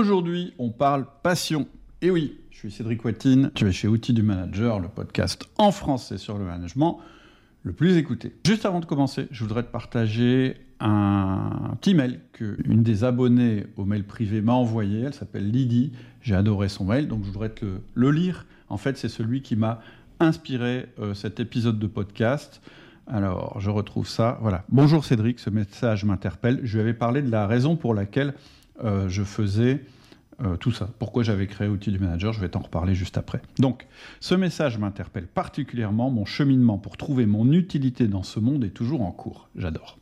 Aujourd'hui, on parle passion. Et oui, je suis Cédric Watine, tu es chez Outils du Manager, le podcast en français sur le management le plus écouté. Juste avant de commencer, je voudrais te partager un petit mail qu'une des abonnées au mail privé m'a envoyé. Elle s'appelle Lydie. J'ai adoré son mail, donc je voudrais te le, lire. En fait, c'est celui qui m'a inspiré euh, cet épisode de podcast. Alors, je retrouve ça. Voilà. Bonjour Cédric, ce message m'interpelle. Je lui avais parlé de la raison pour laquelle euh, je faisais euh, tout ça. Pourquoi j'avais créé Outils du Manager, je vais t'en reparler juste après. Donc, ce message m'interpelle particulièrement. Mon cheminement pour trouver mon utilité dans ce monde est toujours en cours. J'adore.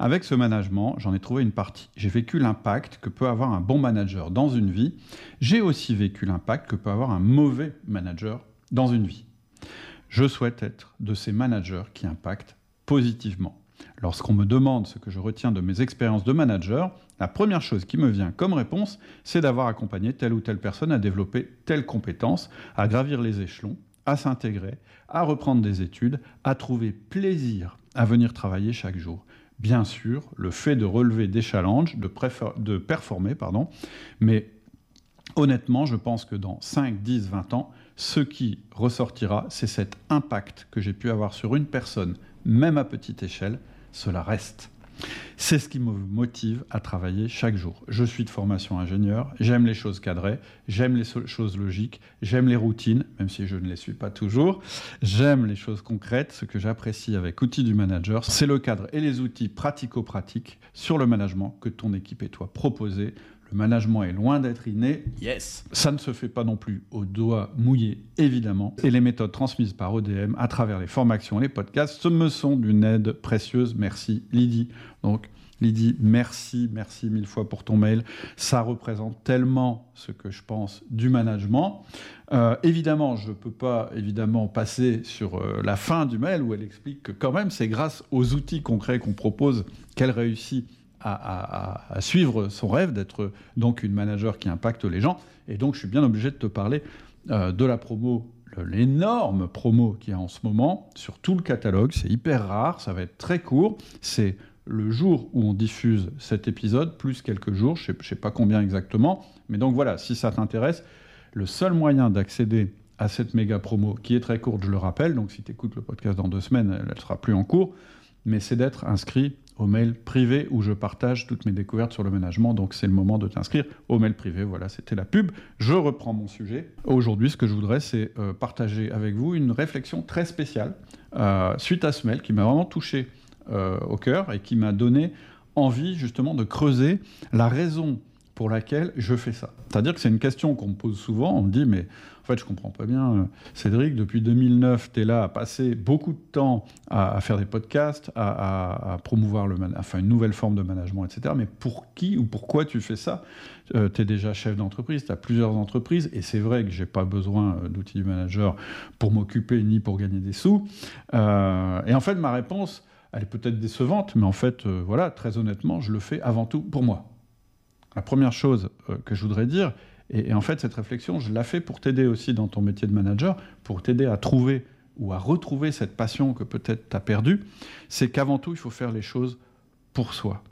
Avec ce management, j'en ai trouvé une partie. J'ai vécu l'impact que peut avoir un bon manager dans une vie. J'ai aussi vécu l'impact que peut avoir un mauvais manager dans une vie. Je souhaite être de ces managers qui impactent positivement. Lorsqu'on me demande ce que je retiens de mes expériences de manager, la première chose qui me vient comme réponse, c'est d'avoir accompagné telle ou telle personne à développer telle compétence, à gravir les échelons, à s'intégrer, à reprendre des études, à trouver plaisir à venir travailler chaque jour. Bien sûr, le fait de relever des challenges, de, de performer, pardon, mais honnêtement, je pense que dans 5, 10, 20 ans, ce qui ressortira, c'est cet impact que j'ai pu avoir sur une personne même à petite échelle, cela reste. C'est ce qui me motive à travailler chaque jour. Je suis de formation ingénieur, j'aime les choses cadrées, j'aime les choses logiques, j'aime les routines, même si je ne les suis pas toujours, j'aime les choses concrètes. Ce que j'apprécie avec Outils du Manager, c'est le cadre et les outils pratico-pratiques sur le management que ton équipe et toi proposez le management est loin d'être inné. Yes. Ça ne se fait pas non plus au doigt mouillé, évidemment. Et les méthodes transmises par ODM à travers les formations et les podcasts ce me sont d'une aide précieuse. Merci Lydie. Donc, Lydie, merci, merci mille fois pour ton mail. Ça représente tellement ce que je pense du management. Euh, évidemment, je ne peux pas évidemment passer sur euh, la fin du mail où elle explique que quand même c'est grâce aux outils concrets qu'on propose qu'elle réussit à, suivre son rêve d'être donc une manager qui impacte les gens. Et donc, je suis bien obligé de te parler euh, de la promo, l'énorme promo qu'il y a en ce moment sur tout le catalogue. C'est hyper rare, ça va être très court. C'est le jour où on diffuse cet épisode, plus quelques jours, je ne sais, pas combien exactement. Mais donc voilà, si ça t'intéresse, le seul moyen d'accéder à cette méga promo, qui est très courte, je le rappelle, donc si tu écoutes le podcast dans deux semaines, elle ne sera plus en cours, mais c'est d'être inscrit au mail privé où je partage toutes mes découvertes sur le management. Donc c'est le moment de t'inscrire au mail privé. Voilà, c'était la pub. Je reprends mon sujet. Aujourd'hui, ce que je voudrais, c'est euh, partager avec vous une réflexion très spéciale euh, suite à ce mail qui m'a vraiment touché euh, au cœur et qui m'a donné envie justement de creuser la raison pour laquelle je fais ça. C'est-à-dire que c'est une question qu'on me pose souvent. On me dit, mais en fait, je comprends pas bien. Euh, Cédric, depuis 2009, tu es là à passer beaucoup de temps à, faire des podcasts, à, promouvoir une nouvelle forme de management, etc. Mais pour qui ou pourquoi tu fais ça? Euh, Tu es déjà chef d'entreprise, tu as plusieurs entreprises, et c'est vrai que j'ai pas besoin euh, d'outils du manager pour m'occuper ni pour gagner des sous. et en fait, ma réponse, elle est peut-être décevante, mais en fait, voilà, très honnêtement, je le fais avant tout pour moi. La première chose que je voudrais dire, et, en fait, cette réflexion, je la fais pour t'aider aussi dans ton métier de manager, pour t'aider à trouver ou à retrouver cette passion que peut-être tu as perdue, c'est qu'avant tout, il faut faire les choses pour soi.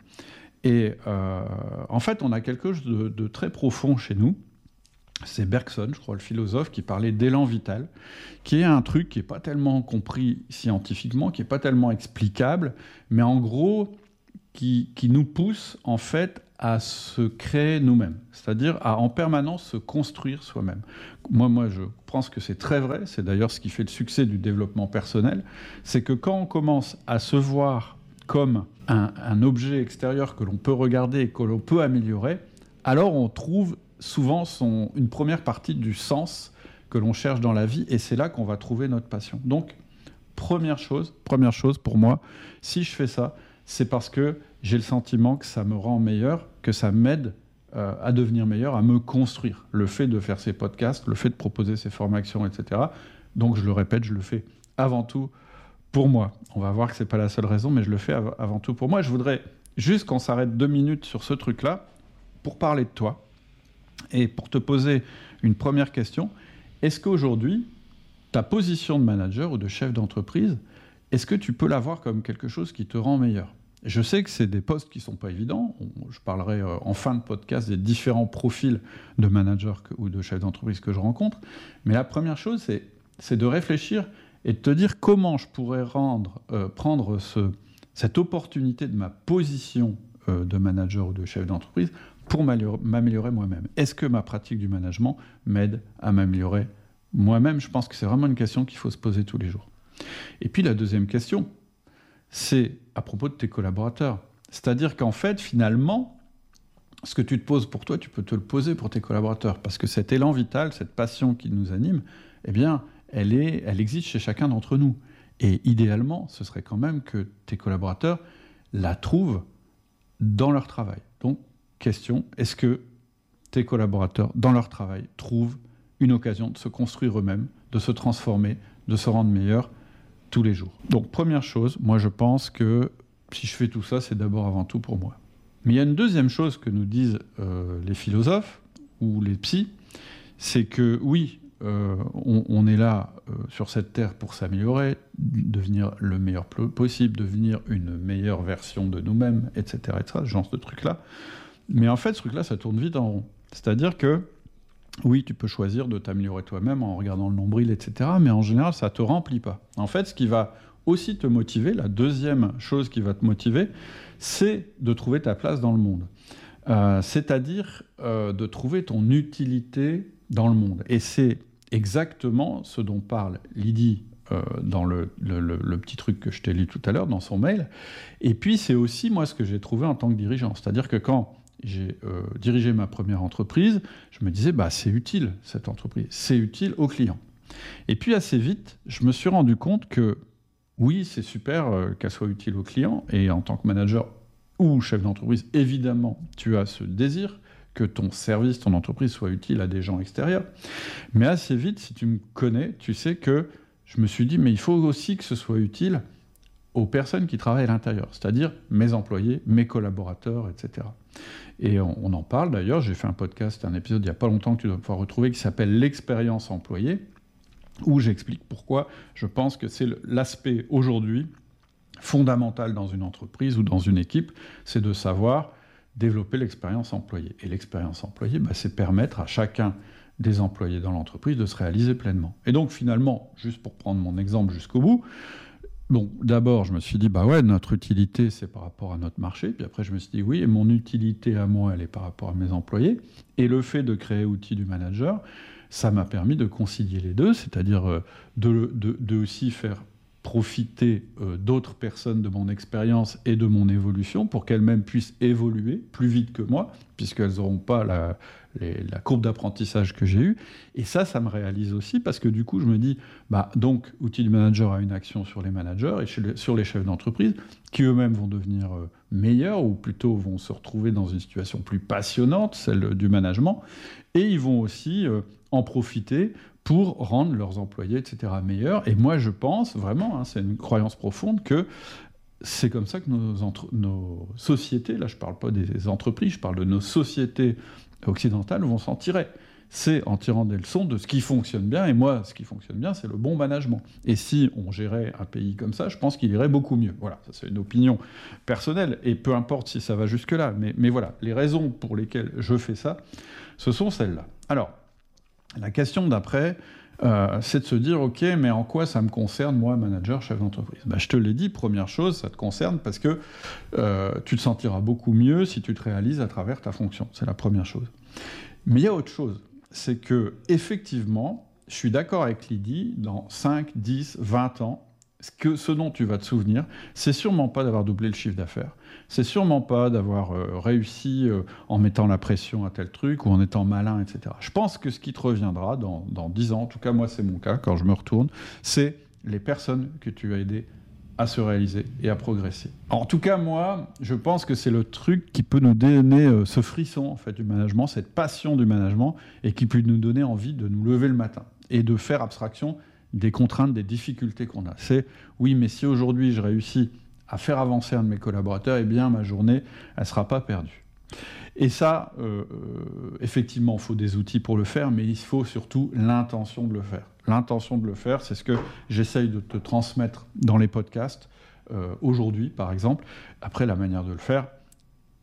Et euh, en fait, on a quelque chose de, très profond chez nous. C'est Bergson, je crois, le philosophe, qui parlait d'élan vital, qui est un truc qui n'est pas tellement compris scientifiquement, qui n'est pas tellement explicable, mais en gros, qui, qui nous pousse en fait à se créer nous-mêmes, c'est-à-dire à en permanence se construire soi-même. Moi, moi, je pense que c'est très vrai, c'est d'ailleurs ce qui fait le succès du développement personnel, c'est que quand on commence à se voir comme un, objet extérieur que l'on peut regarder et que l'on peut améliorer, alors on trouve souvent une première partie du sens que l'on cherche dans la vie, et c'est là qu'on va trouver notre passion. Donc, première chose, première chose pour moi, si je fais ça, c'est parce que j'ai le sentiment que ça me rend meilleur, que ça m'aide euh, à devenir meilleur, à me construire. Le fait de faire ces podcasts, le fait de proposer ces formations, etc. Donc je le répète, je le fais avant tout pour moi. On va voir que ce n'est pas la seule raison, mais je le fais avant tout pour moi. Je voudrais juste qu'on s'arrête deux minutes sur ce truc-là pour parler de toi et pour te poser une première question. Est-ce qu'aujourd'hui, ta position de manager ou de chef d'entreprise, est-ce que tu peux la voir comme quelque chose qui te rend meilleur? Je sais que c'est des postes qui sont pas évidents. Je parlerai euh, en fin de podcast des différents profils de managers ou de chefs d'entreprise que je rencontre. Mais la première chose, c'est de réfléchir et de te dire comment je pourrais euh, prendre ce, cette opportunité de ma position euh, de manager ou de chef d'entreprise pour m'améliorer moi-même. Est-ce que ma pratique du management m'aide à m'améliorer moi-même? Je pense que c'est vraiment une question qu'il faut se poser tous les jours. Et puis la deuxième question, c'est à propos de tes collaborateurs. C'est-à-dire qu'en fait, finalement, ce que tu te poses pour toi, tu peux te le poser pour tes collaborateurs. Parce que cet élan vital, cette passion qui nous anime, eh bien, elle, elle existe chez chacun d'entre nous. Et idéalement, ce serait quand même que tes collaborateurs la trouvent dans leur travail. Donc, question, est-ce que tes collaborateurs, dans leur travail, trouvent une occasion de se construire eux-mêmes, de se transformer, de se rendre meilleurs les jours. Donc première chose, moi je pense que si je fais tout ça, c'est d'abord avant tout pour moi. Mais il y a une deuxième chose que nous disent euh, les philosophes ou les psys, c'est que oui, euh, on, est là euh, sur cette terre pour s'améliorer, devenir le meilleur possible, devenir une meilleure version de nous-mêmes, etc., etc., ce genre de trucs-là. Mais en fait, ce truc-là, ça tourne vite en rond. C'est-à-dire que oui, tu peux choisir de t'améliorer toi-même en regardant le nombril, etc. Mais en général, ça ne te remplit pas. En fait, ce qui va aussi te motiver, la deuxième chose qui va te motiver, c'est de trouver ta place dans le monde. Euh, c'est-à-dire euh, de trouver ton utilité dans le monde. Et c'est exactement ce dont parle Lydie euh, dans le, le, petit truc que je t'ai lu tout à l'heure, dans son mail. Et puis c'est aussi moi ce que j'ai trouvé en tant que dirigeant. C'est-à-dire que quand j'ai euh, dirigé ma première entreprise, je me disais, bah, c'est utile cette entreprise, c'est utile aux clients. Et puis assez vite, je me suis rendu compte que oui, c'est super euh, qu'elle soit utile aux clients, et en tant que manager ou chef d'entreprise, évidemment, tu as ce désir que ton service, ton entreprise soit utile à des gens extérieurs. Mais assez vite, si tu me connais, tu sais que je me suis dit, mais il faut aussi que ce soit utile aux personnes qui travaillent à l'intérieur, c'est-à-dire mes employés, mes collaborateurs, etc. Et on, en parle d'ailleurs, j'ai fait un podcast, un épisode il n'y a pas longtemps que tu dois pouvoir retrouver qui s'appelle L'expérience employée, où j'explique pourquoi je pense que c'est l'aspect aujourd'hui fondamental dans une entreprise ou dans une équipe, c'est de savoir développer l'expérience employée. Et l'expérience employée, bah, c'est permettre à chacun des employés dans l'entreprise de se réaliser pleinement. Et donc finalement, juste pour prendre mon exemple jusqu'au bout, D'abord, je me suis dit, bah ouais, notre utilité, c'est par rapport à notre marché. Puis après, je me suis dit, oui, et mon utilité à moi, elle est par rapport à mes employés. Et le fait de créer outil du manager, ça m'a permis de concilier les deux, c'est-à-dire euh, de, de, aussi faire profiter euh, d'autres personnes de mon expérience et de mon évolution pour qu'elles-mêmes puissent évoluer plus vite que moi, puisqu'elles n'auront pas la, courbe d'apprentissage que j'ai eue. Et ça, ça me réalise aussi parce que du coup, je me dis, bah, donc, outil du manager a une action sur les managers et sur les chefs d'entreprise qui eux-mêmes vont devenir euh, meilleurs ou plutôt vont se retrouver dans une situation plus passionnante, celle du management. Et ils vont aussi euh, en profiter pour rendre leurs employés, etc., meilleurs. Et moi, je pense vraiment, hein, c'est une croyance profonde, que c'est comme ça que nos, nos, sociétés, là je ne parle pas des entreprises, je parle de nos sociétés occidentales, vont s'en tirer. C'est en tirant des leçons de ce qui fonctionne bien. Et moi, ce qui fonctionne bien, c'est le bon management. Et si on gérait un pays comme ça, je pense qu'il irait beaucoup mieux. Voilà, ça c'est une opinion personnelle. Et peu importe si ça va jusque-là. Mais voilà, les raisons pour lesquelles je fais ça, ce sont celles-là. Alors, la question d'après, euh, c'est de se dire, OK, mais en quoi ça me concerne, moi, manager, chef d'entreprise? Bah, Je te l'ai dit, première chose, ça te concerne parce que euh, tu te sentiras beaucoup mieux si tu te réalises à travers ta fonction. C'est la première chose. Mais il y a autre chose. C'est que, effectivement, je suis d'accord avec Lydie, dans 5, 10, 20 ans, ce, que, ce dont tu vas te souvenir, c'est sûrement pas d'avoir doublé le chiffre d'affaires. C'est sûrement pas d'avoir euh, réussi euh, en mettant la pression à tel truc ou en étant malin, etc. Je pense que ce qui te reviendra dans, dans 10 ans, en tout cas moi c'est mon cas quand je me retourne, c'est les personnes que tu as aidées à se réaliser et à progresser. En tout cas, moi, je pense que c'est le truc qui peut nous donner euh, ce frisson en fait du management, cette passion du management, et qui peut nous donner envie de nous lever le matin et de faire abstraction des contraintes, des difficultés qu'on a. C'est oui, mais si aujourd'hui je réussis à faire avancer un de mes collaborateurs, eh bien ma journée, elle ne sera pas perdue. Et ça, euh, euh, effectivement, il faut des outils pour le faire, mais il faut surtout l'intention de le faire. L'intention de le faire, c'est ce que j'essaye de te transmettre dans les podcasts. euh, aujourd'hui, par exemple. Après, la manière de le faire,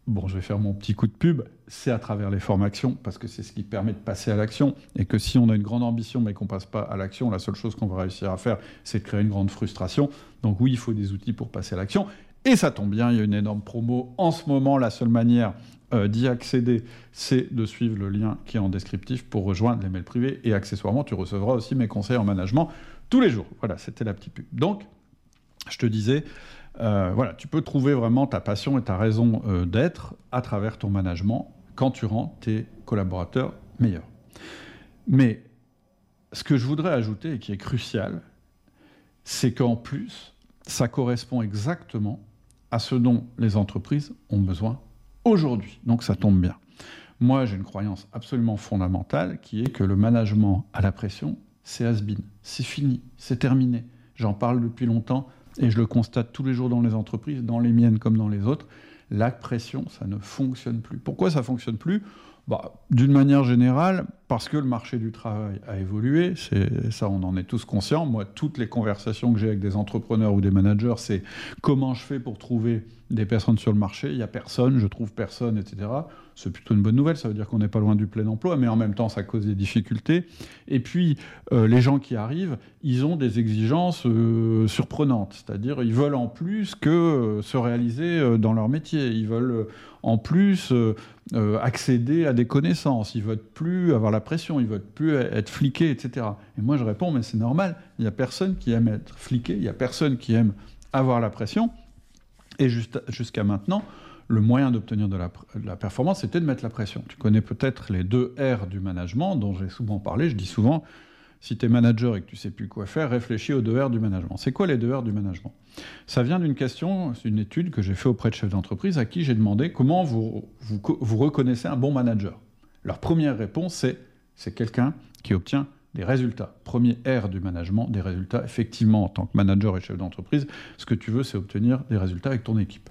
bon, je vais faire mon petit coup de pub, c'est à travers les formations, parce que c'est ce qui permet de passer à l'action, et que si on a une grande ambition mais qu'on ne passe pas à l'action, la seule chose qu'on va réussir à faire, c'est de créer une grande frustration. Donc oui, il faut des outils pour passer à l'action. Et ça tombe bien, il y a une énorme promo. En ce moment, la seule manière euh, d'y accéder, c'est de suivre le lien qui est en descriptif pour rejoindre les mails privés. Et accessoirement, tu recevras aussi mes conseils en management tous les jours. Voilà, c'était la petite pub. Donc, je te disais, euh, voilà, tu peux trouver vraiment ta passion et ta raison euh, d'être à travers ton management quand tu rends tes collaborateurs meilleurs. Mais ce que je voudrais ajouter et qui est crucial, c'est qu'en plus, ça correspond exactement à ce dont les entreprises ont besoin aujourd'hui. Donc ça tombe bien. Moi, j'ai une croyance absolument fondamentale qui est que le management à la pression, c'est has-been, c'est fini, c'est terminé. J'en parle depuis longtemps et je le constate tous les jours dans les entreprises, dans les miennes comme dans les autres. La pression, ça ne fonctionne plus. Pourquoi ça ne fonctionne plus? Bah, D'une manière générale, parce que le marché du travail a évolué, ça on en est tous conscients. Moi, toutes les conversations que j'ai avec des entrepreneurs ou des managers, c'est comment je fais pour trouver des personnes sur le marché, il n'y a personne, je trouve personne, etc. C'est plutôt une bonne nouvelle, ça veut dire qu'on n'est pas loin du plein emploi, mais en même temps, ça cause des difficultés. Et puis, euh, les gens qui arrivent, ils ont des exigences euh, surprenantes, c'est-à-dire ils veulent en plus que euh, se réaliser dans leur métier, ils veulent en plus accéder à des connaissances, ils veulent plus avoir la pression, ils veulent plus être fliqués, etc. Et moi, je réponds, mais c'est normal, il n'y a personne qui aime être fliqué, il n'y a personne qui aime avoir la pression. Et jusqu'à maintenant, le moyen d'obtenir de, la, performance, c'était de mettre la pression. Tu connais peut-être les deux R du management dont j'ai souvent parlé. Je dis souvent, si tu es manager et que tu sais plus quoi faire, réfléchis aux deux R du management. C'est quoi les deux R du management? Ça vient d'une question, une étude que j'ai fait auprès de chefs d'entreprise à qui j'ai demandé comment vous, vous reconnaissez un bon manager. Leur première réponse, c'est c'est quelqu'un qui obtient des résultats. Premier R du management, des résultats. Effectivement, en tant que manager et chef d'entreprise, ce que tu veux, c'est obtenir des résultats avec ton équipe.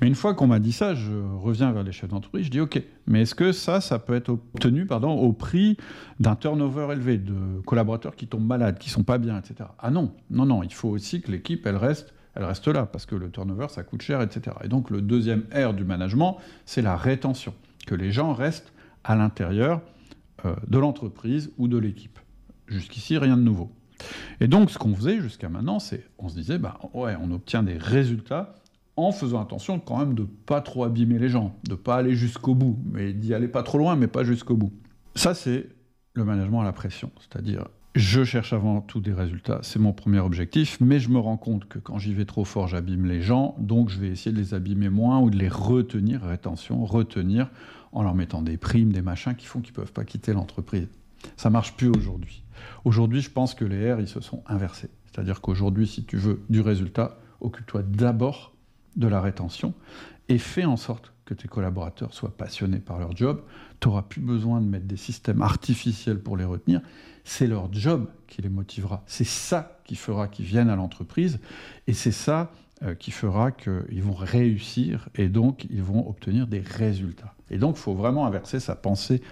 Mais une fois qu'on m'a dit ça, je reviens vers les chefs d'entreprise, je dis OK, mais est-ce que ça, ça peut être obtenu pardon, au prix d'un turnover élevé, de collaborateurs qui tombent malades, qui sont pas bien, etc. Ah non, non, non, il faut aussi que l'équipe, elle reste elle reste là, parce que le turnover, ça coûte cher, etc. Et donc le deuxième R du management, c'est la rétention, que les gens restent à l'intérieur de l'entreprise ou de l'équipe. Jusqu'ici, rien de nouveau. Et donc, ce qu'on faisait jusqu'à maintenant, c'est, on se disait, bah, ouais, on obtient des résultats en faisant attention quand même de pas trop abîmer les gens, de pas aller jusqu'au bout, mais d'y aller pas trop loin, mais pas jusqu'au bout. Ça, c'est le management à la pression, c'est-à-dire je cherche avant tout des résultats, c'est mon premier objectif, mais je me rends compte que quand j'y vais trop fort, j'abîme les gens, donc je vais essayer de les abîmer moins ou de les retenir, rétention, retenir, en leur mettant des primes, des machins qui font qu'ils ne peuvent pas quitter l'entreprise. Ça marche plus aujourd'hui. Aujourd'hui, je pense que les R, ils se sont inversés. C'est-à-dire qu'aujourd'hui, si tu veux du résultat, occupe-toi d'abord de la rétention et fais en sorte que tes collaborateurs soient passionnés par leur job. Tu n'auras plus besoin de mettre des systèmes artificiels pour les retenir. C'est leur job qui les motivera. C'est ça qui fera qu'ils viennent à l'entreprise et c'est ça qui fera qu'ils vont réussir et donc ils vont obtenir des résultats. Et donc il faut vraiment inverser sa pensée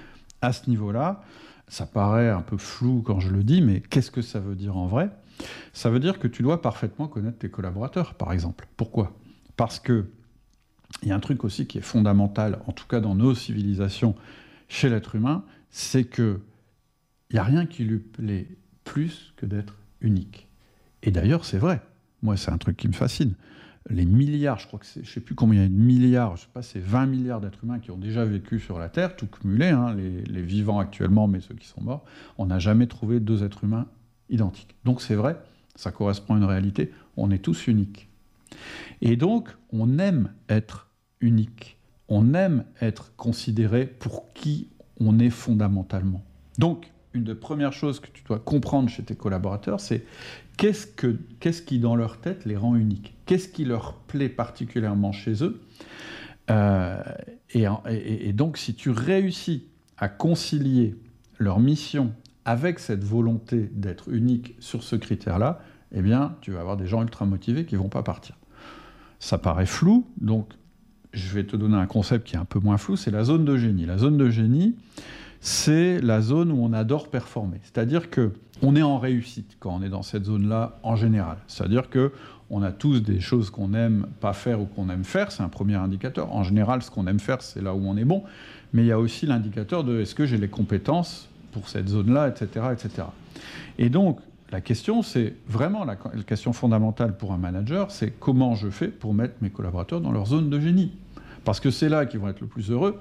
à ce niveau-là. Ça paraît un peu flou quand je le dis, mais qu'est-ce que ça veut dire en vrai? Ça veut dire que tu dois parfaitement connaître tes collaborateurs, par exemple. Pourquoi? Parce que il y a un truc aussi qui est fondamental, en tout cas dans nos civilisations, chez l'être humain, c'est que il n'y a rien qui lui plaît plus que d'être unique. Et d'ailleurs, c'est vrai. Moi, c'est un truc qui me fascine les milliards, je crois que c'est, je sais plus combien il y a de milliards, je sais pas, c'est 20 milliards d'êtres humains qui ont déjà vécu sur la Terre, tout cumulé, hein, les, vivants actuellement, mais ceux qui sont morts, on n'a jamais trouvé deux êtres humains identiques. Donc c'est vrai, ça correspond à une réalité, on est tous uniques. Et donc, on aime être unique, on aime être considéré pour qui on est fondamentalement. Donc, une des premières choses que tu dois comprendre chez tes collaborateurs, c'est qu'est-ce, que, qu'est-ce qui, dans leur tête, les rend uniques? Qu'est-ce qui leur plaît particulièrement chez eux? Euh, et, donc, si tu réussis à concilier leur mission avec cette volonté d'être unique sur ce critère-là, eh bien, tu vas avoir des gens ultra motivés qui ne vont pas partir. Ça paraît flou, donc je vais te donner un concept qui est un peu moins flou, c'est la zone de génie. La zone de génie, c'est la zone où on adore performer. C'est-à-dire que on est en réussite quand on est dans cette zone-là en général. C'est-à-dire que on a tous des choses qu'on aime pas faire ou qu'on aime faire, c'est un premier indicateur. En général, ce qu'on aime faire, c'est là où on est bon, mais il y a aussi l'indicateur de est-ce que j'ai les compétences pour cette zone-là, etc., etc. Et donc, la question, c'est vraiment la, question fondamentale pour un manager, c'est comment je fais pour mettre mes collaborateurs dans leur zone de génie. Parce que c'est là qu'ils vont être le plus heureux,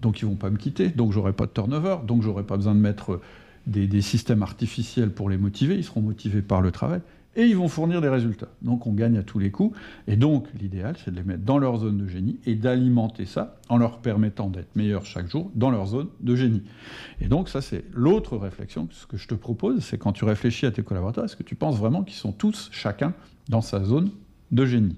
donc ils vont pas me quitter, donc j'aurai pas de turnover, donc j'aurai pas besoin de mettre des, des, systèmes artificiels pour les motiver, ils seront motivés par le travail et ils vont fournir des résultats. Donc on gagne à tous les coups. Et donc l'idéal, c'est de les mettre dans leur zone de génie et d'alimenter ça en leur permettant d'être meilleurs chaque jour dans leur zone de génie. Et donc ça, c'est l'autre réflexion. Ce que je te propose, c'est quand tu réfléchis à tes collaborateurs, est-ce que tu penses vraiment qu'ils sont tous, chacun, dans sa zone de génie?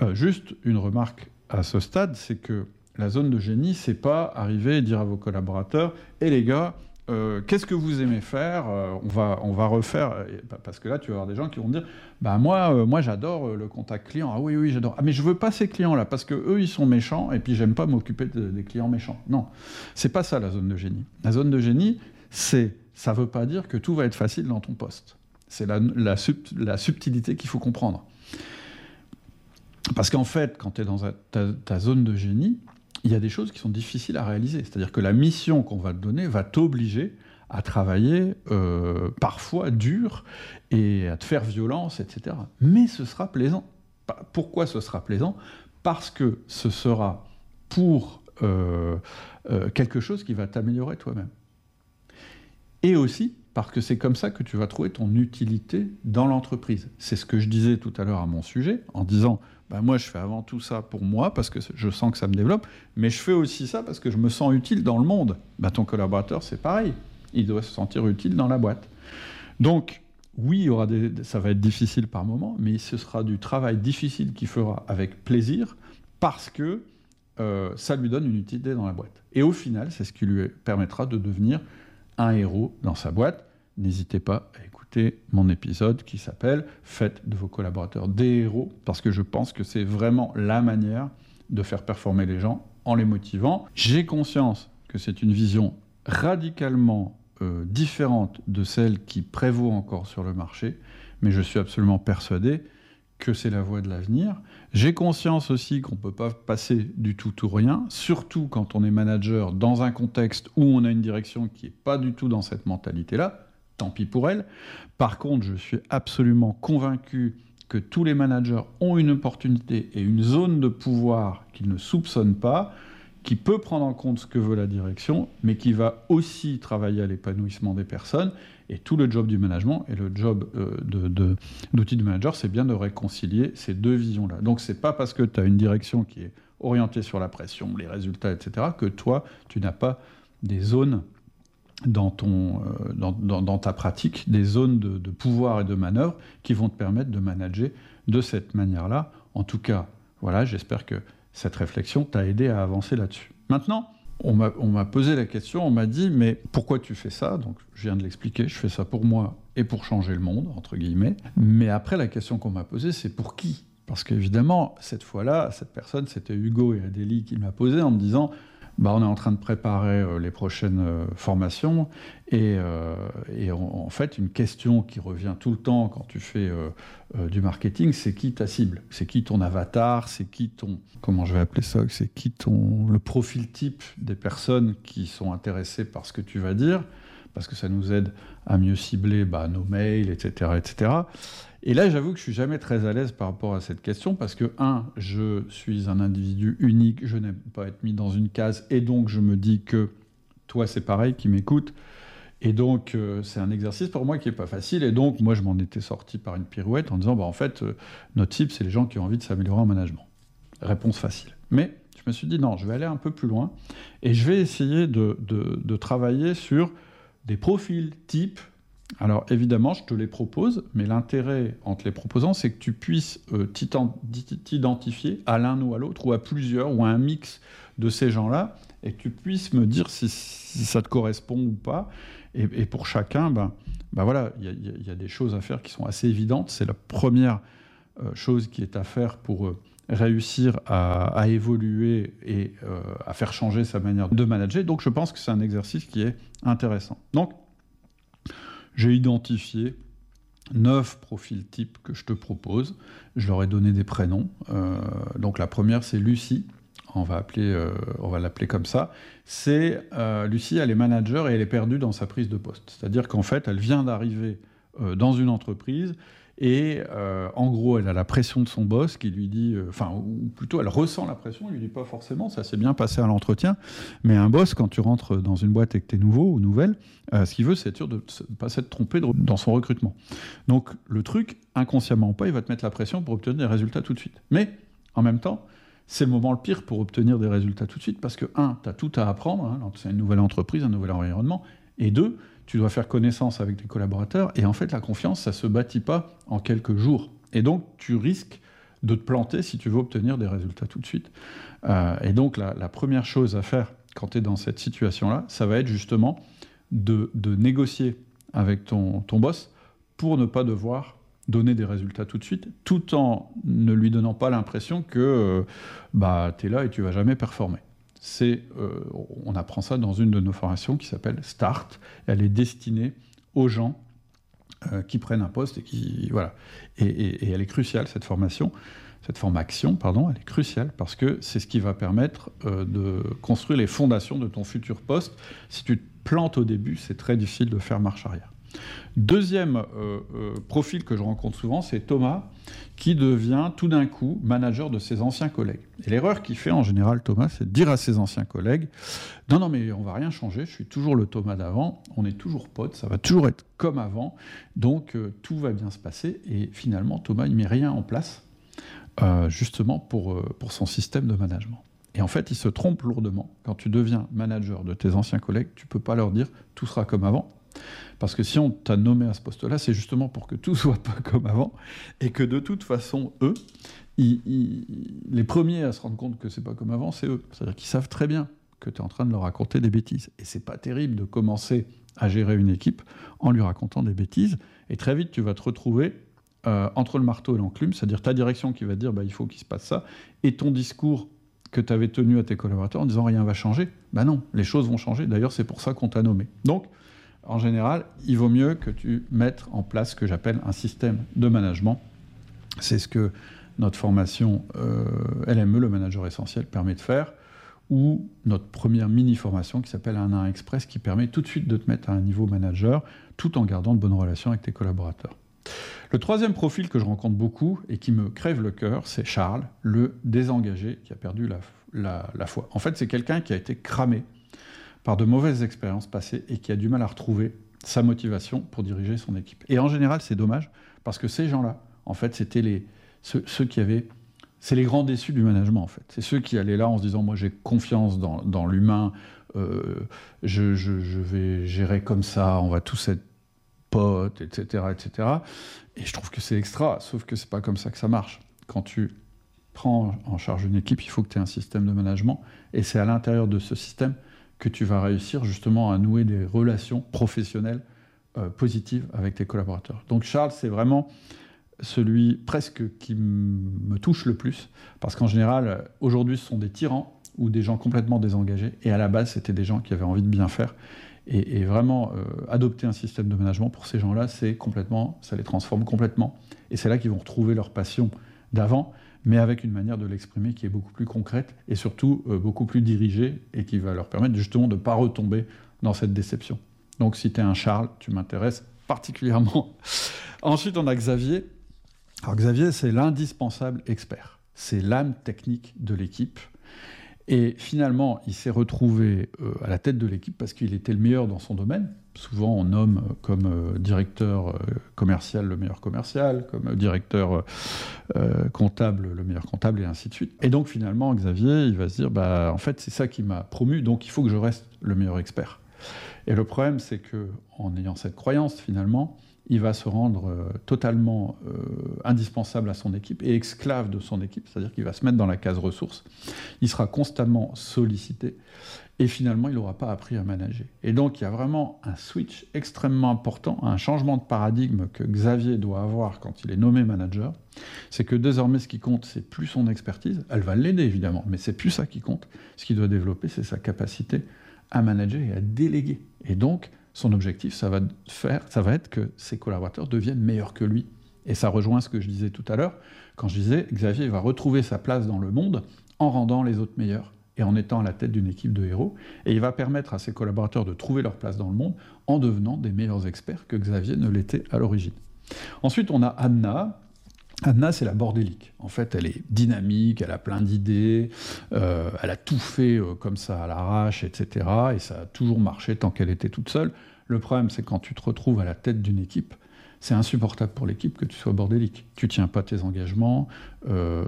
Euh, Juste une remarque à ce stade, c'est que la zone de génie, c'est pas arriver et dire à vos collaborateurs, et les gars, euh, qu'est-ce que vous aimez faire? Euh, on, va, refaire, euh, parce que là, tu vas avoir des gens qui vont dire, bah moi, moi j'adore le contact client. Ah oui, oui, j'adore. Ah mais je veux pas ces clients-là, parce que eux, ils sont méchants, et puis j'aime pas m'occuper des clients méchants. Non, c'est pas ça la zone de génie. La zone de génie, c'est, ça veut pas dire que tout va être facile dans ton poste. C'est la, la, la subtilité qu'il faut comprendre. Parce qu'en fait, quand tu es dans ta zone de génie, il y a des choses qui sont difficiles à réaliser. C'est-à-dire que la mission qu'on va te donner va t'obliger à travailler euh, parfois dur et à te faire violence, etc. Mais ce sera plaisant. Pourquoi ce sera plaisant? Parce que ce sera pour euh, euh, quelque chose qui va t'améliorer toi-même. Et aussi parce que c'est comme ça que tu vas trouver ton utilité dans l'entreprise. C'est ce que je disais tout à l'heure à mon sujet, en disant bah, moi, je fais avant tout ça pour moi, parce que je sens que ça me développe, mais je fais aussi ça parce que je me sens utile dans le monde. Bah, ton collaborateur, c'est pareil. Il doit se sentir utile dans la boîte. Donc, oui, il y aura des, ça va être difficile par moment, mais ce sera du travail difficile qu'il fera avec plaisir, parce que euh, ça lui donne une utilité dans la boîte. Et au final, c'est ce qui lui permettra de devenir un héros dans sa boîte. N'hésitez pas à écouter mon épisode qui s'appelle Faites de vos collaborateurs des héros, parce que je pense que c'est vraiment la manière de faire performer les gens en les motivant. J'ai conscience que c'est une vision radicalement euh, différente de celle qui prévaut encore sur le marché, mais je suis absolument persuadé que c'est la voie de l'avenir. J'ai conscience aussi qu'on ne peut pas passer du tout ou rien, surtout quand on est manager dans un contexte où on a une direction qui n'est pas du tout dans cette mentalité-là tant pis pour elle. Par contre, je suis absolument convaincu que tous les managers ont une opportunité et une zone de pouvoir qu'ils ne soupçonnent pas, qui peut prendre en compte ce que veut la direction, mais qui va aussi travailler à l'épanouissement des personnes. Et tout le job du management et le job euh, d'outil de, de manager, c'est bien de réconcilier ces deux visions-là. Donc c'est pas parce que tu as une direction qui est orientée sur la pression, les résultats, etc., que toi, tu n'as pas des zones dans, ton, euh, dans, ta pratique des zones de, pouvoir et de manœuvre qui vont te permettre de manager de cette manière-là. En tout cas, voilà, j'espère que cette réflexion t'a aidé à avancer là-dessus. Maintenant, on m'a posé la question, on m'a dit, mais pourquoi tu fais ça? Donc, je viens de l'expliquer, je fais ça pour moi et pour changer le monde, entre guillemets. Mais après, la question qu'on m'a posée, c'est pour qui? Parce qu'évidemment, cette fois-là, cette personne, c'était Hugo et Adélie qui m'a posé en me disant, bah, on est en train de préparer euh, les prochaines euh, formations. Et, euh, en, fait, une question qui revient tout le temps quand tu fais du marketing, c'est qui ta cible? C'est qui ton avatar? C'est qui ton... Comment je vais appeler ça? C'est qui ton... le profil type des personnes qui sont intéressées par ce que tu vas dire? Parce que ça nous aide à mieux cibler bah, nos mails, etc. etc. Et là, j'avoue que je suis jamais très à l'aise par rapport à cette question parce que, un, je suis un individu unique, je n'aime pas être mis dans une case, et donc je me dis que toi, c'est pareil, qui m'écoute. Et donc, euh, c'est un exercice pour moi qui n'est pas facile. Et donc, moi, je m'en étais sorti par une pirouette en disant, bah, en fait, euh, notre cible, c'est les gens qui ont envie de s'améliorer en management. Réponse facile. Mais je me suis dit, non, je vais aller un peu plus loin et je vais essayer de, de travailler sur des profils types alors évidemment, je te les propose, mais l'intérêt en te les proposant, c'est que tu puisses euh, t'identifier à l'un ou à l'autre, ou à plusieurs, ou à un mix de ces gens-là, et que tu puisses me dire si, ça te correspond ou pas. Et, pour chacun, ben, ben voilà, il y, a des choses à faire qui sont assez évidentes. C'est la première euh, chose qui est à faire pour euh, réussir à, évoluer et euh, à faire changer sa manière de manager. Donc je pense que c'est un exercice qui est intéressant. Donc j'ai identifié neuf profils types que je te propose. Je leur ai donné des prénoms. Euh, donc la première c'est Lucie. On va, euh, on va l'appeler comme ça. C'est Lucie, elle est manager et elle est perdue dans sa prise de poste. C'est-à-dire qu'en fait, elle vient d'arriver dans une entreprise et euh, en gros, elle a la pression de son boss qui lui dit, euh, enfin, ou plutôt elle ressent la pression, il lui dit pas forcément, ça s'est bien passé à l'entretien, mais un boss, quand tu rentres dans une boîte et que tu es nouveau ou nouvelle, euh, ce qu'il veut, c'est être sûr de ne pas s'être trompé dans son recrutement. Donc le truc, inconsciemment pas, il va te mettre la pression pour obtenir des résultats tout de suite. Mais en même temps, c'est le moment le pire pour obtenir des résultats tout de suite parce que, un, tu as tout à apprendre, hein, c'est une nouvelle entreprise, un nouvel environnement, et deux, tu dois faire connaissance avec tes collaborateurs. Et en fait, la confiance, ça ne se bâtit pas en quelques jours. Et donc, tu risques de te planter si tu veux obtenir des résultats tout de suite. Euh, et donc, la, première chose à faire quand tu es dans cette situation-là, ça va être justement de, négocier avec ton, ton boss pour ne pas devoir donner des résultats tout de suite, tout en ne lui donnant pas l'impression que euh, bah, tu es là et tu vas jamais performer euh, on apprend ça dans une de nos formations qui s'appelle Start. Elle est destinée aux gens euh, qui prennent un poste et qui voilà. Et, elle est cruciale cette formation, cette formation pardon, elle est cruciale parce que c'est ce qui va permettre euh, de construire les fondations de ton futur poste. Si tu te plantes au début, c'est très difficile de faire marche arrière. Deuxième euh, euh, profil que je rencontre souvent, c'est Thomas, qui devient tout d'un coup manager de ses anciens collègues. Et l'erreur qu'il fait en général, Thomas, c'est de dire à ses anciens collègues Non, non, mais on va rien changer, je suis toujours le Thomas d'avant, on est toujours potes, ça va toujours être comme avant, donc euh, tout va bien se passer. Et finalement, Thomas, il met rien en place, justement pour, pour son système de management. Et en fait, il se trompe lourdement. Quand tu deviens manager de tes anciens collègues, tu peux pas leur dire tout sera comme avant. Parce que si on t'a nommé à ce poste-là, c'est justement pour que tout soit pas comme avant, et que de toute façon, eux, les premiers à se rendre compte que c'est pas comme avant, c'est eux. C'est-à-dire qu'ils savent très bien que tu es en train de leur raconter des bêtises. Et c'est pas terrible de commencer à gérer une équipe en lui racontant des bêtises. Et très vite, tu vas te retrouver euh, entre le marteau et l'enclume, c'est-à-dire ta direction qui va te dire bah, il faut qu'il se passe ça, et ton discours que tu avais tenu à tes collaborateurs en disant rien va changer. Ben non, les choses vont changer. D'ailleurs, c'est pour ça qu'on t'a nommé. Donc, en général, il vaut mieux que tu mettes en place ce que j'appelle un système de management. C'est ce que notre formation euh, LME, le manager essentiel, permet de faire, ou notre première mini-formation qui s'appelle un 1 Express, qui permet tout de suite de te mettre à un niveau manager, tout en gardant de bonnes relations avec tes collaborateurs. Le troisième profil que je rencontre beaucoup et qui me crève le cœur, c'est Charles, le désengagé qui a perdu la foi. En fait, c'est quelqu'un qui a été cramé par de mauvaises expériences passées et qui a du mal à retrouver sa motivation pour diriger son équipe. Et en général, c'est dommage, parce que ces gens-là, en fait, c'était les, ceux, qui avaient... C'est les grands déçus du management, en fait. C'est ceux qui allaient là en se disant, moi j'ai confiance dans, l'humain, euh, je, vais gérer comme ça, on va tous être potes, etc., etc. Et je trouve que c'est extra, sauf que c'est pas comme ça que ça marche. Quand tu prends en charge une équipe, il faut que tu aies un système de management, et c'est à l'intérieur de ce système que tu vas réussir justement à nouer des relations professionnelles euh, positives avec tes collaborateurs. Donc Charles, c'est vraiment celui presque qui me touche le plus, parce qu'en général, aujourd'hui, ce sont des tyrans ou des gens complètement désengagés, et à la base, c'était des gens qui avaient envie de bien faire. Et, vraiment, euh, adopter un système de management pour ces gens-là, c'est complètement, ça les transforme complètement. Et c'est là qu'ils vont retrouver leur passion d'avant, mais avec une manière de l'exprimer qui est beaucoup plus concrète et surtout euh, beaucoup plus dirigée et qui va leur permettre justement de ne pas retomber dans cette déception. Donc si tu es un Charles, tu m'intéresses particulièrement. Ensuite, on a Xavier. Alors Xavier, c'est l'indispensable expert. C'est l'âme technique de l'équipe. Et finalement, il s'est retrouvé euh, à la tête de l'équipe parce qu'il était le meilleur dans son domaine. Souvent, on nomme euh, comme euh, directeur commercial le meilleur commercial, comme directeur comptable le meilleur comptable, et ainsi de suite. Et donc, finalement, Xavier, il va se dire, bah, en fait, c'est ça qui m'a promu, donc il faut que je reste le meilleur expert. Et le problème, c'est que en ayant cette croyance, finalement, il va se rendre euh, totalement euh, indispensable à son équipe et esclave de son équipe, c'est-à-dire qu'il va se mettre dans la case ressources. Il sera constamment sollicité et finalement, il n'aura pas appris à manager. Et donc, il y a vraiment un switch extrêmement important, un changement de paradigme que Xavier doit avoir quand il est nommé manager. C'est que désormais, ce qui compte, c'est plus son expertise. Elle va l'aider, évidemment, mais c'est plus ça qui compte. Ce qu'il doit développer, c'est sa capacité à manager et à déléguer. Et donc, son objectif, ça va, faire, ça va être que ses collaborateurs deviennent meilleurs que lui. Et ça rejoint ce que je disais tout à l'heure, quand je disais, Xavier va retrouver sa place dans le monde en rendant les autres meilleurs et en étant à la tête d'une équipe de héros. Et il va permettre à ses collaborateurs de trouver leur place dans le monde en devenant des meilleurs experts que Xavier ne l'était à l'origine. Ensuite, on a Anna. Anna, c'est la bordélique. En fait, elle est dynamique, elle a plein d'idées, euh, elle a tout fait euh, comme ça à l'arrache, etc. Et ça a toujours marché tant qu'elle était toute seule. Le problème, c'est quand tu te retrouves à la tête d'une équipe, c'est insupportable pour l'équipe que tu sois bordélique. Tu tiens pas tes engagements, euh,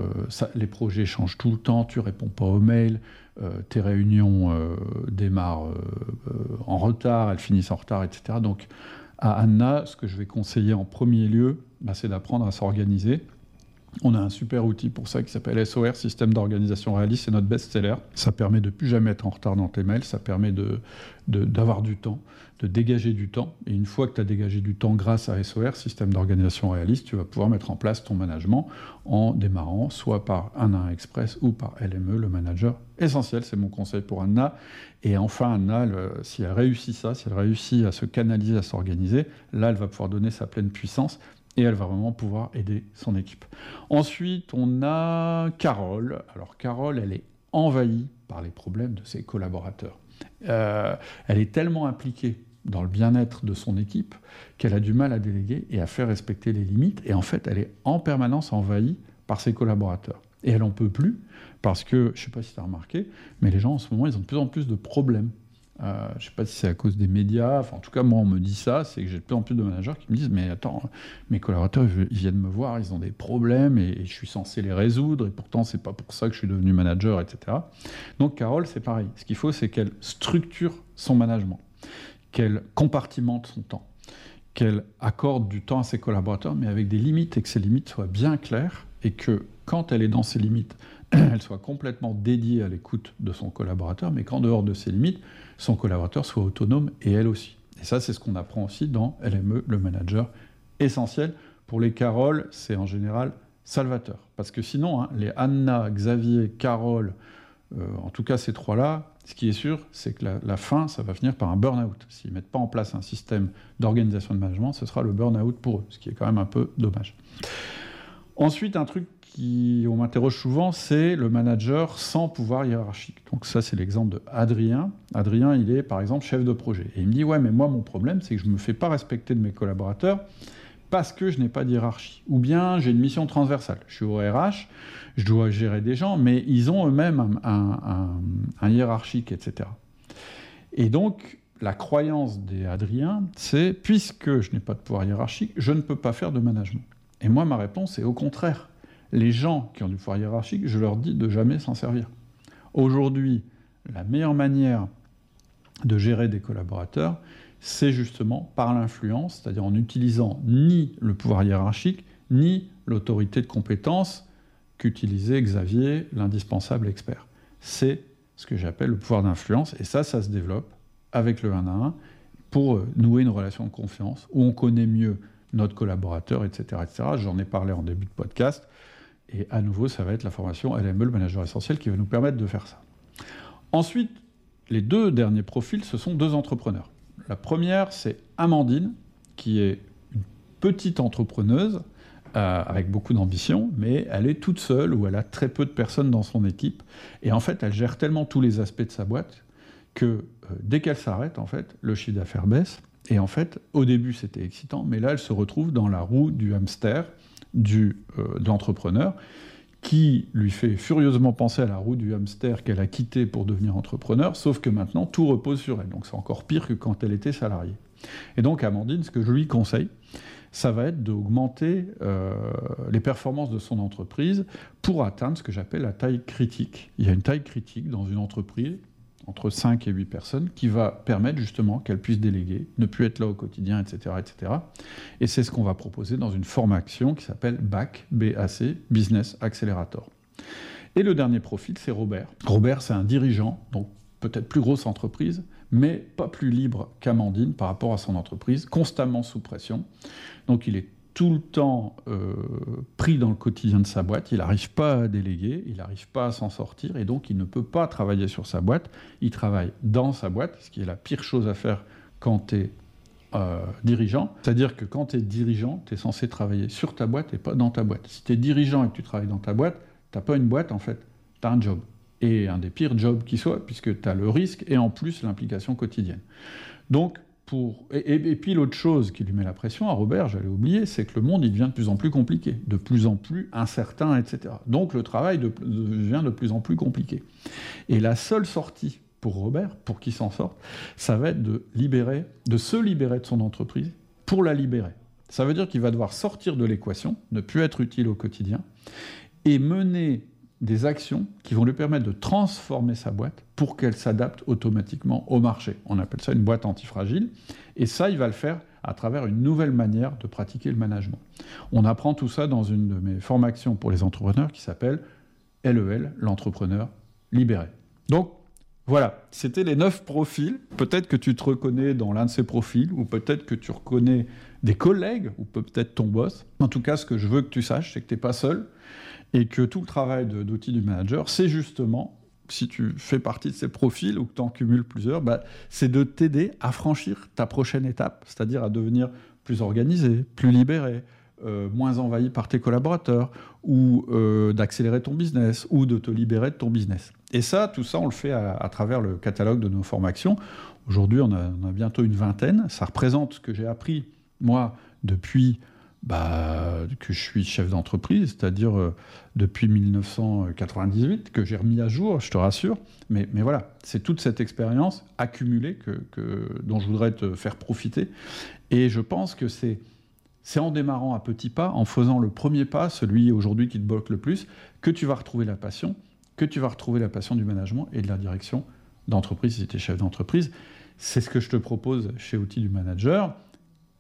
les projets changent tout le temps, tu réponds pas aux mails, euh, tes réunions euh, démarrent en retard, elles finissent en retard, etc. Donc à Anna, ce que je vais conseiller en premier lieu, bah, c'est d'apprendre à s'organiser on a un super outil pour ça qui s'appelle SOR, Système d'organisation réaliste, c'est notre best-seller. Ça permet de plus jamais être en retard dans tes mails, ça permet d'avoir du temps, de dégager du temps. Et une fois que tu as dégagé du temps grâce à SOR, Système d'organisation réaliste, tu vas pouvoir mettre en place ton management en démarrant soit par 1 Express ou par LME, le manager essentiel. C'est mon conseil pour Anna. Et enfin, Anna, si elle réussit ça, si elle réussit à se canaliser, à s'organiser, là, elle va pouvoir donner sa pleine puissance et elle va vraiment pouvoir aider son équipe. Ensuite, on a Carole. Alors Carole, elle est envahie par les problèmes de ses collaborateurs. Euh, elle est tellement impliquée dans le bien-être de son équipe qu'elle a du mal à déléguer et à faire respecter les limites. Et en fait, elle est en permanence envahie par ses collaborateurs. Et elle n'en peut plus parce que, je ne sais pas si tu as remarqué, mais les gens en ce moment, ils ont de plus en plus de problèmes euh, je ne sais pas si c'est à cause des médias, en tout cas moi on me dit ça, c'est que j'ai de plus en plus de managers qui me disent mais attends, mes collaborateurs ils viennent me voir, ils ont des problèmes et, je suis censé les résoudre et pourtant c'est pas pour ça que je suis devenu manager, etc. Donc Carole c'est pareil, ce qu'il faut c'est qu'elle structure son management, qu'elle compartimente son temps, qu'elle accorde du temps à ses collaborateurs mais avec des limites et que ces limites soient bien claires et que quand elle est dans ses limites, elle soit complètement dédiée à l'écoute de son collaborateur, mais qu'en dehors de ses limites, son collaborateur soit autonome et elle aussi. Et ça, c'est ce qu'on apprend aussi dans LME, le manager essentiel. Pour les Carole, c'est en général salvateur. Parce que sinon, hein, les Anna, Xavier, Carole, euh, en tout cas ces trois-là, ce qui est sûr, c'est que la, fin, ça va finir par un burn-out. S'ils ne mettent pas en place un système d'organisation de management, ce sera le burn-out pour eux, ce qui est quand même un peu dommage. Ensuite, un truc qui on m'interroge souvent, c'est le manager sans pouvoir hiérarchique. Donc ça, c'est l'exemple de Adrien. Adrien, il est par exemple chef de projet. Et il me dit, ouais, mais moi, mon problème, c'est que je ne me fais pas respecter de mes collaborateurs parce que je n'ai pas de hiérarchie. Ou bien j'ai une mission transversale. Je suis au RH, je dois gérer des gens, mais ils ont eux-mêmes un, hiérarchique, etc. Et donc, la croyance des Adriens, c'est puisque je n'ai pas de pouvoir hiérarchique, je ne peux pas faire de management. Et moi, ma réponse est au contraire les gens qui ont du pouvoir hiérarchique, je leur dis de jamais s'en servir. Aujourd'hui, la meilleure manière de gérer des collaborateurs, c'est justement par l'influence, c'est-à-dire en utilisant ni le pouvoir hiérarchique, ni l'autorité de compétence qu'utilisait Xavier, l'indispensable expert. C'est ce que j'appelle le pouvoir d'influence, et ça, ça se développe avec le 1 à 1 pour euh, nouer une relation de confiance où on connaît mieux notre collaborateur, etc. etc. J'en ai parlé en début de podcast. Et à nouveau, ça va être la formation LME, le manager essentiel, qui va nous permettre de faire ça. Ensuite, les deux derniers profils, ce sont deux entrepreneurs. La première, c'est Amandine, qui est une petite entrepreneuse euh, avec beaucoup d'ambition, mais elle est toute seule ou elle a très peu de personnes dans son équipe. Et en fait, elle gère tellement tous les aspects de sa boîte que euh, dès qu'elle s'arrête, en fait, le chiffre d'affaires baisse. Et en fait, au début, c'était excitant, mais là, elle se retrouve dans la roue du hamster du, euh, de l'entrepreneur, qui lui fait furieusement penser à la roue du hamster qu'elle a quitté pour devenir entrepreneur, sauf que maintenant tout repose sur elle. Donc c'est encore pire que quand elle était salariée. Et donc Amandine, ce que je lui conseille, ça va être d'augmenter euh, les performances de son entreprise pour atteindre ce que j'appelle la taille critique. Il y a une taille critique dans une entreprise entre 5 et 8 personnes, qui va permettre justement qu'elles puissent déléguer, ne plus être là au quotidien, etc. etc. Et c'est ce qu'on va proposer dans une formation qui s'appelle BAC, BAC, Business Accelerator. Et le dernier profil, c'est Robert. Robert, c'est un dirigeant, donc peut-être plus grosse entreprise, mais pas plus libre qu'Amandine par rapport à son entreprise, constamment sous pression. Donc il est tout le temps euh, pris dans le quotidien de sa boîte, il n'arrive pas à déléguer, il n'arrive pas à s'en sortir, et donc il ne peut pas travailler sur sa boîte, il travaille dans sa boîte, ce qui est la pire chose à faire quand tu es euh, dirigeant. C'est-à-dire que quand tu es dirigeant, tu es censé travailler sur ta boîte et pas dans ta boîte. Si tu es dirigeant et que tu travailles dans ta boîte, tu n'as pas une boîte en fait, tu as un job. Et un des pires jobs qui soit, puisque tu as le risque et en plus l'implication quotidienne. Donc, et, puis l'autre chose qui lui met la pression à Robert, j'allais oublier, c'est que le monde il devient de plus en plus compliqué, de plus en plus incertain, etc. Donc le travail devient de plus en plus compliqué. Et la seule sortie pour Robert, pour qu'il s'en sorte, ça va être de libérer, de se libérer de son entreprise pour la libérer. Ça veut dire qu'il va devoir sortir de l'équation, ne plus être utile au quotidien, et mener des actions qui vont lui permettre de transformer sa boîte pour qu'elle s'adapte automatiquement au marché. On appelle ça une boîte antifragile. Et ça, il va le faire à travers une nouvelle manière de pratiquer le management. On apprend tout ça dans une de mes formations pour les entrepreneurs qui s'appelle LEL, l'entrepreneur libéré. Donc, voilà, c'était les neuf profils. Peut-être que tu te reconnais dans l'un de ces profils, ou peut-être que tu reconnais des collègues, ou peut-être ton boss. En tout cas, ce que je veux que tu saches, c'est que tu n'es pas seul et que tout le travail d'outil du manager, c'est justement, si tu fais partie de ces profils ou que tu en cumules plusieurs, bah, c'est de t'aider à franchir ta prochaine étape, c'est-à-dire à devenir plus organisé, plus libéré, euh, moins envahi par tes collaborateurs, ou euh, d'accélérer ton business, ou de te libérer de ton business. Et ça, tout ça, on le fait à, travers le catalogue de nos formations. Aujourd'hui, on, on a, bientôt une vingtaine. Ça représente ce que j'ai appris, moi, depuis bah, que je suis chef d'entreprise, c'est-à-dire euh, depuis 1998, que j'ai remis à jour, je te rassure. Mais, voilà, c'est toute cette expérience accumulée que, dont je voudrais te faire profiter. Et je pense que c'est, c'est en démarrant à petits pas, en faisant le premier pas, celui aujourd'hui qui te bloque le plus, que tu vas retrouver la passion, que tu vas retrouver la passion du management et de la direction d'entreprise si tu es chef d'entreprise. C'est ce que je te propose chez Outils du Manager.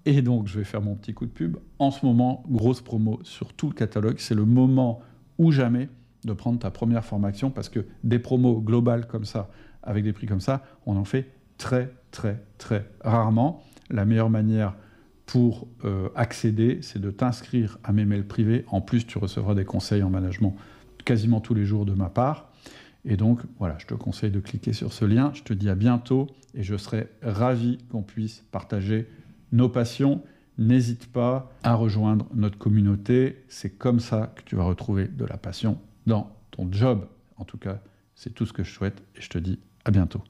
Et donc, je vais faire mon petit coup de pub. En ce moment, grosse promo sur tout le catalogue. C'est le moment ou jamais de prendre ta première formation parce que des promos globales comme ça, avec des prix comme ça, on en fait très, très, très rarement. La meilleure manière pour euh, accéder, c'est de t'inscrire à mes mails privés. En plus, tu recevras des conseils en management quasiment tous les jours de ma part. Et donc, voilà, je te conseille de cliquer sur ce lien. Je te dis à bientôt et je serai ravi qu'on puisse partager nos passions, n'hésite pas à rejoindre notre communauté. C'est comme ça que tu vas retrouver de la passion dans ton job. En tout cas, c'est tout ce que je souhaite et je te dis à bientôt.